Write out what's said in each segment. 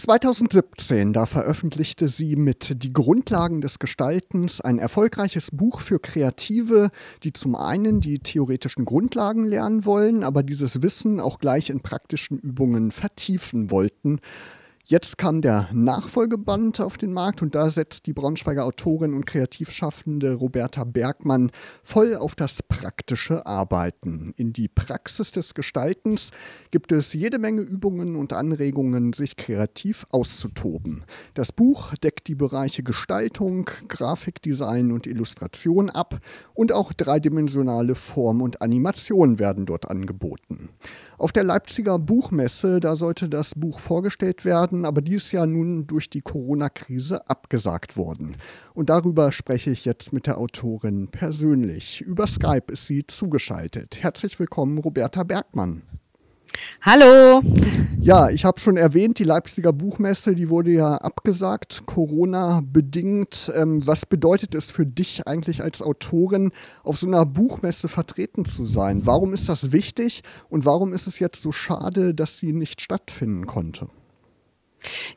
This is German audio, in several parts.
2017, da veröffentlichte sie mit Die Grundlagen des Gestaltens ein erfolgreiches Buch für Kreative, die zum einen die theoretischen Grundlagen lernen wollen, aber dieses Wissen auch gleich in praktischen Übungen vertiefen wollten. Jetzt kam der Nachfolgeband auf den Markt und da setzt die Braunschweiger Autorin und Kreativschaffende Roberta Bergmann voll auf das praktische Arbeiten. In die Praxis des Gestaltens gibt es jede Menge Übungen und Anregungen, sich kreativ auszutoben. Das Buch deckt die Bereiche Gestaltung, Grafikdesign und Illustration ab und auch dreidimensionale Form und Animation werden dort angeboten. Auf der Leipziger Buchmesse, da sollte das Buch vorgestellt werden, aber die ist ja nun durch die Corona-Krise abgesagt worden. Und darüber spreche ich jetzt mit der Autorin persönlich. Über Skype ist sie zugeschaltet. Herzlich willkommen, Roberta Bergmann. Hallo. Ja, ich habe schon erwähnt, die Leipziger Buchmesse, die wurde ja abgesagt, Corona bedingt. Ähm, was bedeutet es für dich eigentlich als Autorin, auf so einer Buchmesse vertreten zu sein? Warum ist das wichtig und warum ist es jetzt so schade, dass sie nicht stattfinden konnte?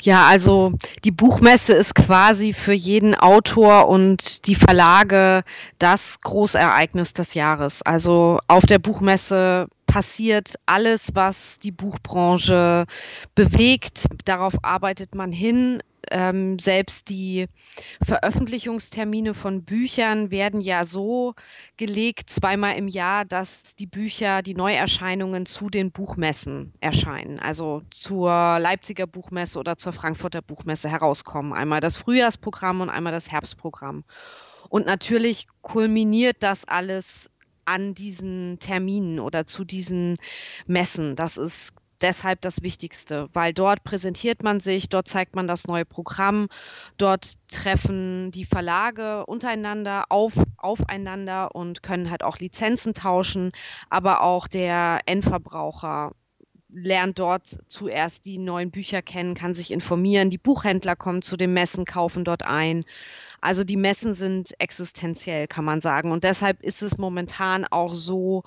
Ja, also die Buchmesse ist quasi für jeden Autor und die Verlage das Großereignis des Jahres. Also auf der Buchmesse passiert alles, was die Buchbranche bewegt. Darauf arbeitet man hin. Ähm, selbst die Veröffentlichungstermine von Büchern werden ja so gelegt, zweimal im Jahr, dass die Bücher, die Neuerscheinungen zu den Buchmessen erscheinen. Also zur Leipziger Buchmesse oder zur Frankfurter Buchmesse herauskommen. Einmal das Frühjahrsprogramm und einmal das Herbstprogramm. Und natürlich kulminiert das alles an diesen Terminen oder zu diesen Messen. Das ist deshalb das Wichtigste, weil dort präsentiert man sich, dort zeigt man das neue Programm, dort treffen die Verlage untereinander auf, aufeinander und können halt auch Lizenzen tauschen, aber auch der Endverbraucher lernt dort zuerst die neuen Bücher kennen, kann sich informieren, die Buchhändler kommen zu den Messen, kaufen dort ein. Also die Messen sind existenziell, kann man sagen. Und deshalb ist es momentan auch so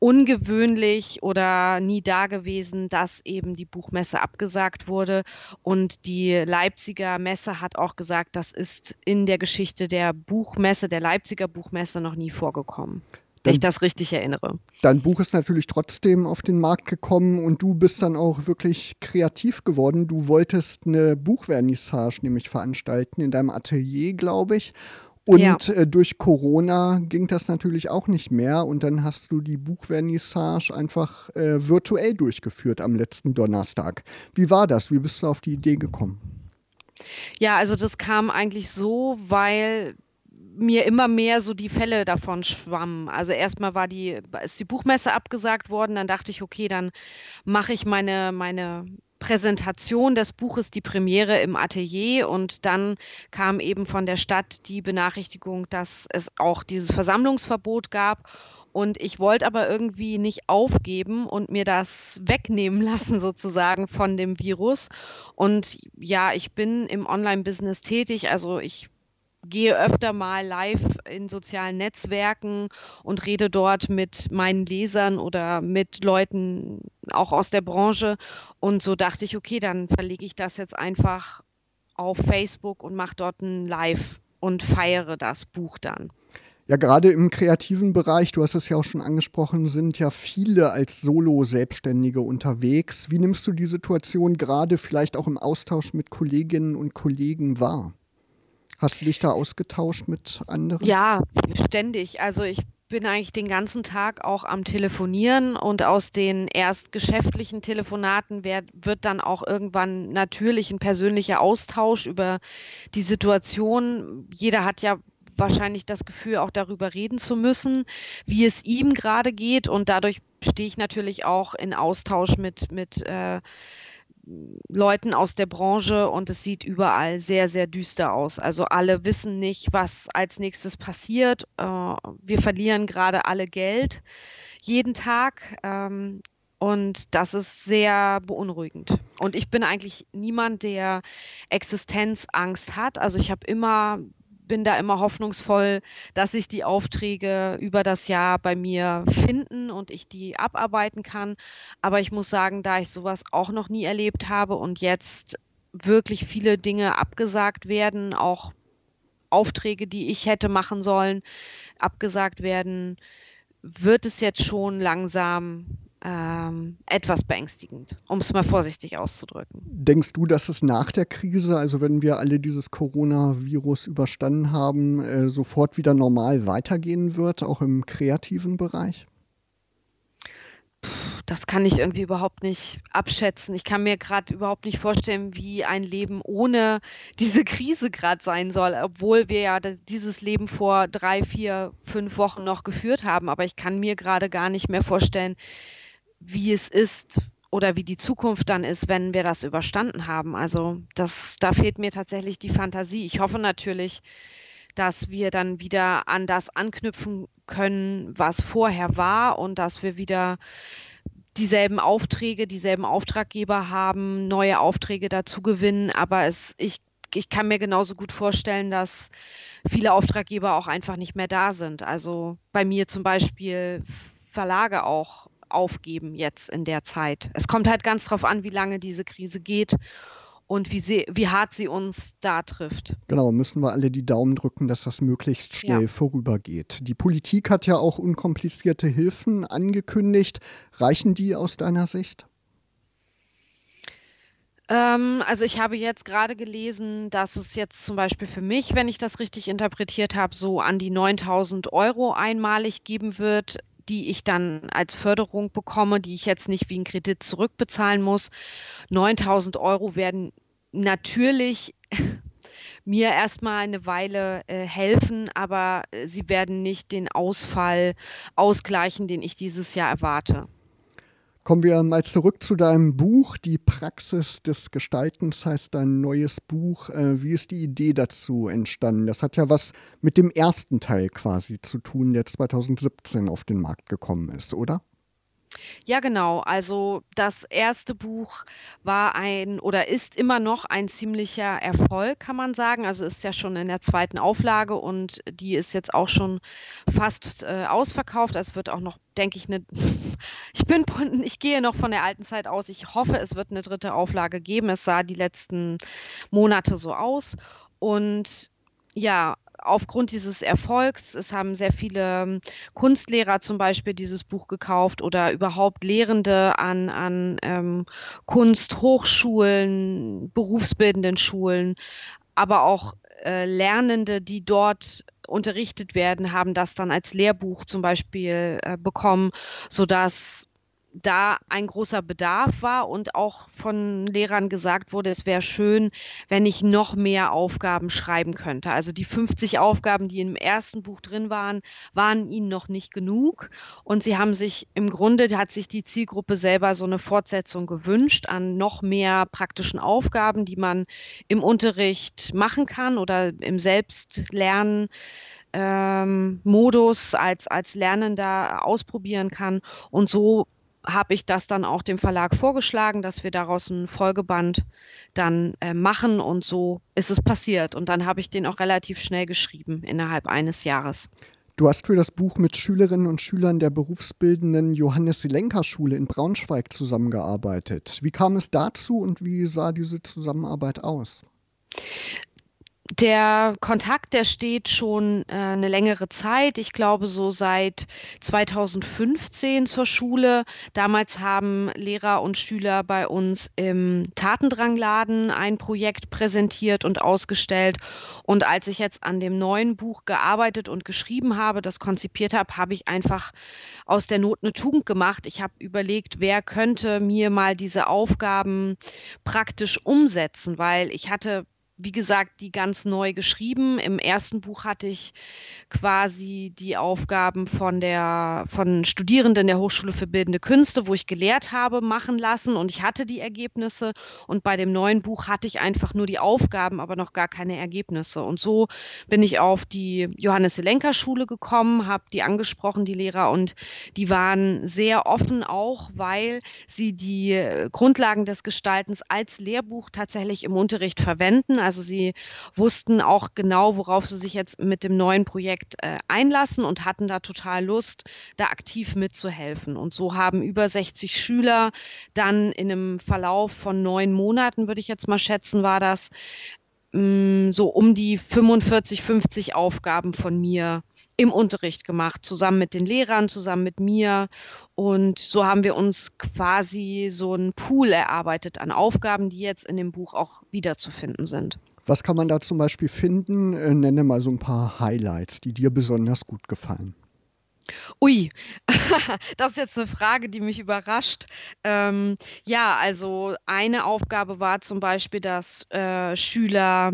ungewöhnlich oder nie dagewesen, dass eben die Buchmesse abgesagt wurde. Und die Leipziger Messe hat auch gesagt, das ist in der Geschichte der Buchmesse, der Leipziger Buchmesse noch nie vorgekommen wenn ich das richtig erinnere. Dein Buch ist natürlich trotzdem auf den Markt gekommen und du bist dann auch wirklich kreativ geworden. Du wolltest eine Buchvernissage nämlich veranstalten in deinem Atelier, glaube ich. Und ja. äh, durch Corona ging das natürlich auch nicht mehr. Und dann hast du die Buchvernissage einfach äh, virtuell durchgeführt am letzten Donnerstag. Wie war das? Wie bist du auf die Idee gekommen? Ja, also das kam eigentlich so, weil mir immer mehr so die Fälle davon schwammen. Also erstmal war die, ist die Buchmesse abgesagt worden, dann dachte ich, okay, dann mache ich meine, meine Präsentation des Buches, die Premiere im Atelier und dann kam eben von der Stadt die Benachrichtigung, dass es auch dieses Versammlungsverbot gab. Und ich wollte aber irgendwie nicht aufgeben und mir das wegnehmen lassen, sozusagen, von dem Virus. Und ja, ich bin im Online-Business tätig. Also ich gehe öfter mal live in sozialen Netzwerken und rede dort mit meinen Lesern oder mit Leuten auch aus der Branche. Und so dachte ich, okay, dann verlege ich das jetzt einfach auf Facebook und mache dort ein Live und feiere das Buch dann. Ja, gerade im kreativen Bereich, du hast es ja auch schon angesprochen, sind ja viele als Solo-Selbstständige unterwegs. Wie nimmst du die Situation gerade vielleicht auch im Austausch mit Kolleginnen und Kollegen wahr? Hast du dich da ausgetauscht mit anderen? Ja, ständig. Also ich bin eigentlich den ganzen Tag auch am Telefonieren und aus den erst geschäftlichen Telefonaten wird, wird dann auch irgendwann natürlich ein persönlicher Austausch über die Situation. Jeder hat ja wahrscheinlich das Gefühl, auch darüber reden zu müssen, wie es ihm gerade geht. Und dadurch stehe ich natürlich auch in Austausch mit, mit äh, Leuten aus der Branche und es sieht überall sehr, sehr düster aus. Also alle wissen nicht, was als nächstes passiert. Äh, wir verlieren gerade alle Geld jeden Tag. Ähm, und das ist sehr beunruhigend. Und ich bin eigentlich niemand, der Existenzangst hat. Also ich habe immer bin da immer hoffnungsvoll, dass sich die Aufträge über das Jahr bei mir finden und ich die abarbeiten kann. Aber ich muss sagen, da ich sowas auch noch nie erlebt habe und jetzt wirklich viele Dinge abgesagt werden, auch Aufträge, die ich hätte machen sollen, abgesagt werden, wird es jetzt schon langsam ähm, etwas beängstigend, um es mal vorsichtig auszudrücken. Denkst du, dass es nach der Krise, also wenn wir alle dieses Coronavirus überstanden haben, äh, sofort wieder normal weitergehen wird, auch im kreativen Bereich? das kann ich irgendwie überhaupt nicht abschätzen. Ich kann mir gerade überhaupt nicht vorstellen, wie ein Leben ohne diese Krise gerade sein soll, obwohl wir ja das, dieses Leben vor drei, vier, fünf Wochen noch geführt haben. Aber ich kann mir gerade gar nicht mehr vorstellen, wie es ist oder wie die Zukunft dann ist, wenn wir das überstanden haben. Also das, da fehlt mir tatsächlich die Fantasie. Ich hoffe natürlich, dass wir dann wieder an das anknüpfen können, was vorher war und dass wir wieder dieselben Aufträge, dieselben Auftraggeber haben, neue Aufträge dazu gewinnen. Aber es, ich, ich kann mir genauso gut vorstellen, dass viele Auftraggeber auch einfach nicht mehr da sind. Also bei mir zum Beispiel Verlage auch aufgeben jetzt in der Zeit. Es kommt halt ganz drauf an, wie lange diese Krise geht und wie, sie, wie hart sie uns da trifft. Genau, müssen wir alle die Daumen drücken, dass das möglichst schnell ja. vorübergeht. Die Politik hat ja auch unkomplizierte Hilfen angekündigt. Reichen die aus deiner Sicht? Ähm, also ich habe jetzt gerade gelesen, dass es jetzt zum Beispiel für mich, wenn ich das richtig interpretiert habe, so an die 9000 Euro einmalig geben wird die ich dann als Förderung bekomme, die ich jetzt nicht wie ein Kredit zurückbezahlen muss. 9000 Euro werden natürlich mir erstmal eine Weile äh, helfen, aber äh, sie werden nicht den Ausfall ausgleichen, den ich dieses Jahr erwarte. Kommen wir mal zurück zu deinem Buch. Die Praxis des Gestaltens heißt dein neues Buch. Äh, wie ist die Idee dazu entstanden? Das hat ja was mit dem ersten Teil quasi zu tun, der 2017 auf den Markt gekommen ist, oder? Ja, genau. Also das erste Buch war ein oder ist immer noch ein ziemlicher Erfolg, kann man sagen. Also ist ja schon in der zweiten Auflage und die ist jetzt auch schon fast äh, ausverkauft. Es wird auch noch, denke ich, eine. ich bin, ich gehe noch von der alten Zeit aus. Ich hoffe, es wird eine dritte Auflage geben. Es sah die letzten Monate so aus. Und ja, aufgrund dieses Erfolgs, es haben sehr viele ähm, Kunstlehrer zum Beispiel dieses Buch gekauft oder überhaupt Lehrende an, an ähm, Kunsthochschulen, berufsbildenden Schulen, aber auch äh, Lernende, die dort unterrichtet werden, haben das dann als Lehrbuch zum Beispiel äh, bekommen, sodass da ein großer Bedarf war und auch von Lehrern gesagt wurde, es wäre schön, wenn ich noch mehr Aufgaben schreiben könnte. Also die 50 Aufgaben, die im ersten Buch drin waren, waren ihnen noch nicht genug. Und sie haben sich im Grunde, hat sich die Zielgruppe selber so eine Fortsetzung gewünscht an noch mehr praktischen Aufgaben, die man im Unterricht machen kann oder im Selbstlernen. Ähm, Modus als, als Lernender ausprobieren kann. Und so habe ich das dann auch dem Verlag vorgeschlagen, dass wir daraus einen Folgeband dann äh, machen und so ist es passiert. Und dann habe ich den auch relativ schnell geschrieben, innerhalb eines Jahres. Du hast für das Buch mit Schülerinnen und Schülern der berufsbildenden Johannes Silenka Schule in Braunschweig zusammengearbeitet. Wie kam es dazu und wie sah diese Zusammenarbeit aus? Der Kontakt, der steht schon äh, eine längere Zeit. Ich glaube, so seit 2015 zur Schule. Damals haben Lehrer und Schüler bei uns im Tatendrangladen ein Projekt präsentiert und ausgestellt. Und als ich jetzt an dem neuen Buch gearbeitet und geschrieben habe, das konzipiert habe, habe ich einfach aus der Not eine Tugend gemacht. Ich habe überlegt, wer könnte mir mal diese Aufgaben praktisch umsetzen, weil ich hatte wie gesagt, die ganz neu geschrieben. Im ersten Buch hatte ich quasi die Aufgaben von der von Studierenden der Hochschule für Bildende Künste, wo ich gelehrt habe, machen lassen und ich hatte die Ergebnisse. Und bei dem neuen Buch hatte ich einfach nur die Aufgaben, aber noch gar keine Ergebnisse. Und so bin ich auf die Johannes Selenka Schule gekommen, habe die angesprochen, die Lehrer, und die waren sehr offen auch, weil sie die Grundlagen des Gestaltens als Lehrbuch tatsächlich im Unterricht verwenden. Also sie wussten auch genau, worauf sie sich jetzt mit dem neuen Projekt äh, einlassen und hatten da total Lust, da aktiv mitzuhelfen. Und so haben über 60 Schüler dann in einem Verlauf von neun Monaten, würde ich jetzt mal schätzen, war das, mh, mm, so um die 45, 50 Aufgaben von mir im Unterricht gemacht, zusammen mit den Lehrern, zusammen mit mir. Und so haben wir uns quasi so einen Pool erarbeitet an Aufgaben, die jetzt in dem Buch auch wiederzufinden sind. Was kann man da zum Beispiel finden? Äh, nenne mal so ein paar Highlights, die dir besonders gut gefallen. Ui, das ist jetzt eine Frage, die mich überrascht. Ähm, ja, also eine Aufgabe war zum Beispiel, dass äh, Schüler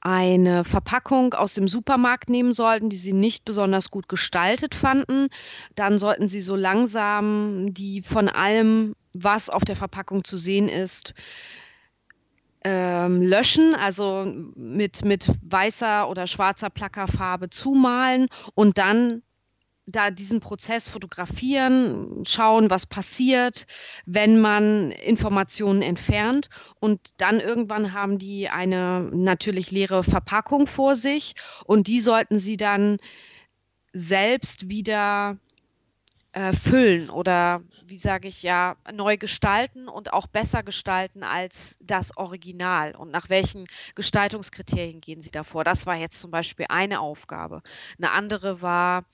eine Verpackung aus dem Supermarkt nehmen sollten, die sie nicht besonders gut gestaltet fanden. Dann sollten sie so langsam die von allem, was auf der Verpackung zu sehen ist, ähm, löschen, also mit, mit weißer oder schwarzer Plackerfarbe zumalen und dann da diesen Prozess fotografieren, schauen, was passiert, wenn man Informationen entfernt. Und dann irgendwann haben die eine natürlich leere Verpackung vor sich und die sollten sie dann selbst wieder äh, füllen oder wie sage ich ja, neu gestalten und auch besser gestalten als das Original. Und nach welchen Gestaltungskriterien gehen Sie davor? Das war jetzt zum Beispiel eine Aufgabe. Eine andere war,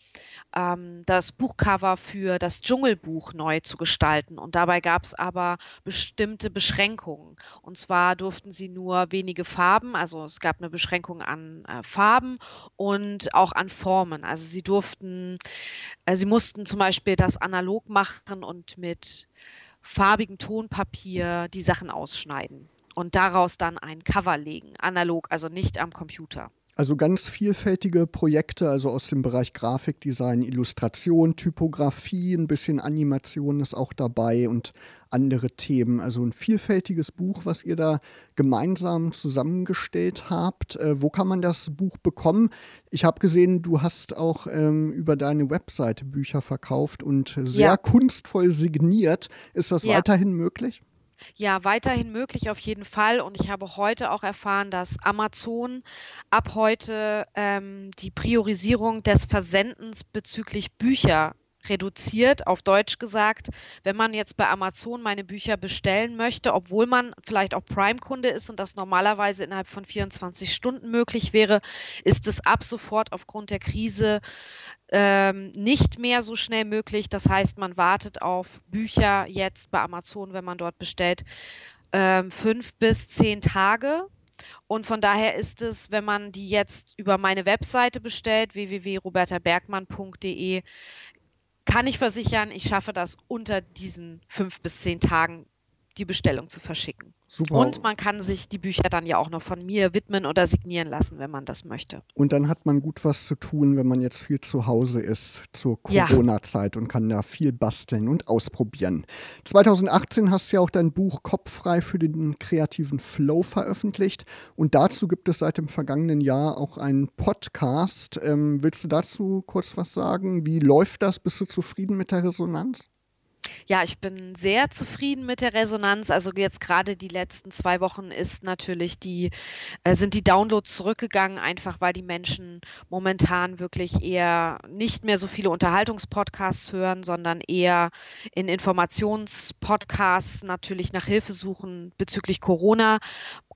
ähm, das Buchcover für das Dschungelbuch neu zu gestalten. Und dabei gab es aber bestimmte Beschränkungen. Und zwar durften sie nur wenige Farben, also es gab eine Beschränkung an äh, Farben und auch an Formen. Also sie durften, äh, sie mussten zum Beispiel das analog machen und mit farbigem Tonpapier die Sachen ausschneiden und daraus dann ein Cover legen, analog, also nicht am Computer. Also ganz vielfältige Projekte, also aus dem Bereich Grafikdesign, Illustration, Typografie, ein bisschen Animation ist auch dabei und andere Themen. Also ein vielfältiges Buch, was ihr da gemeinsam zusammengestellt habt. Äh, wo kann man das Buch bekommen? Ich habe gesehen, du hast auch ähm, über deine Webseite Bücher verkauft und sehr ja. kunstvoll signiert. Ist das ja. weiterhin möglich? Ja, weiterhin möglich auf jeden Fall. Und ich habe heute auch erfahren, dass Amazon ab heute ähm, die Priorisierung des Versendens bezüglich Bücher reduziert, auf Deutsch gesagt, wenn man jetzt bei Amazon meine Bücher bestellen möchte, obwohl man vielleicht auch Prime-Kunde ist und das normalerweise innerhalb von 24 Stunden möglich wäre, ist es ab sofort aufgrund der Krise ähm, nicht mehr so schnell möglich. Das heißt, man wartet auf Bücher jetzt bei Amazon, wenn man dort bestellt, ähm, fünf bis zehn Tage. Und von daher ist es, wenn man die jetzt über meine Webseite bestellt, www.robertabergmann.de, kann ich versichern, ich schaffe das unter diesen fünf bis zehn Tagen, die Bestellung zu verschicken. Super. Und man kann sich die Bücher dann ja auch noch von mir widmen oder signieren lassen, wenn man das möchte. Und dann hat man gut was zu tun, wenn man jetzt viel zu Hause ist zur Corona-Zeit ja. und kann da viel basteln und ausprobieren. 2018 hast du ja auch dein Buch Kopffrei für den kreativen Flow veröffentlicht. Und dazu gibt es seit dem vergangenen Jahr auch einen Podcast. Ähm, willst du dazu kurz was sagen? Wie läuft das? Bist du zufrieden mit der Resonanz? Ja, ich bin sehr zufrieden mit der Resonanz. Also jetzt gerade die letzten zwei Wochen ist natürlich die, äh, sind die Downloads zurückgegangen, einfach weil die Menschen momentan wirklich eher nicht mehr so viele Unterhaltungspodcasts hören, sondern eher in Informationspodcasts natürlich nach Hilfe suchen bezüglich Corona.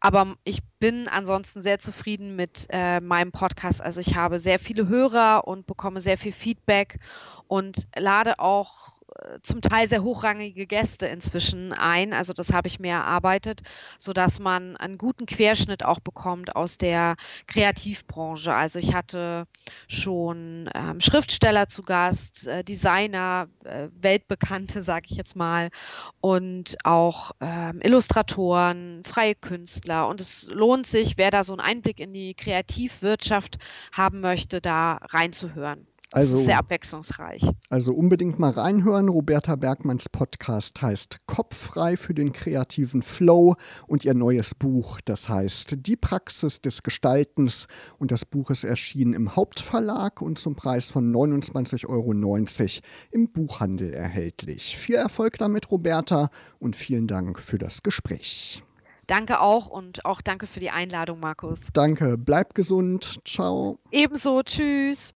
Aber ich bin ansonsten sehr zufrieden mit äh, meinem Podcast. Also ich habe sehr viele Hörer und bekomme sehr viel Feedback und lade auch zum Teil sehr hochrangige Gäste inzwischen ein. Also das habe ich mir erarbeitet, sodass man einen guten Querschnitt auch bekommt aus der Kreativbranche. Also ich hatte schon ähm, Schriftsteller zu Gast, äh, Designer, äh, Weltbekannte, sage ich jetzt mal, und auch ähm, Illustratoren, freie Künstler. Und es lohnt sich, wer da so einen Einblick in die Kreativwirtschaft haben möchte, da reinzuhören. Also, sehr abwechslungsreich. Also unbedingt mal reinhören. Roberta Bergmanns Podcast heißt Kopffrei für den kreativen Flow und ihr neues Buch, das heißt Die Praxis des Gestaltens. Und das Buch ist erschienen im Hauptverlag und zum Preis von 29,90 Euro im Buchhandel erhältlich. Viel Erfolg damit, Roberta, und vielen Dank für das Gespräch. Danke auch und auch danke für die Einladung, Markus. Danke, bleib gesund. Ciao. Ebenso, tschüss.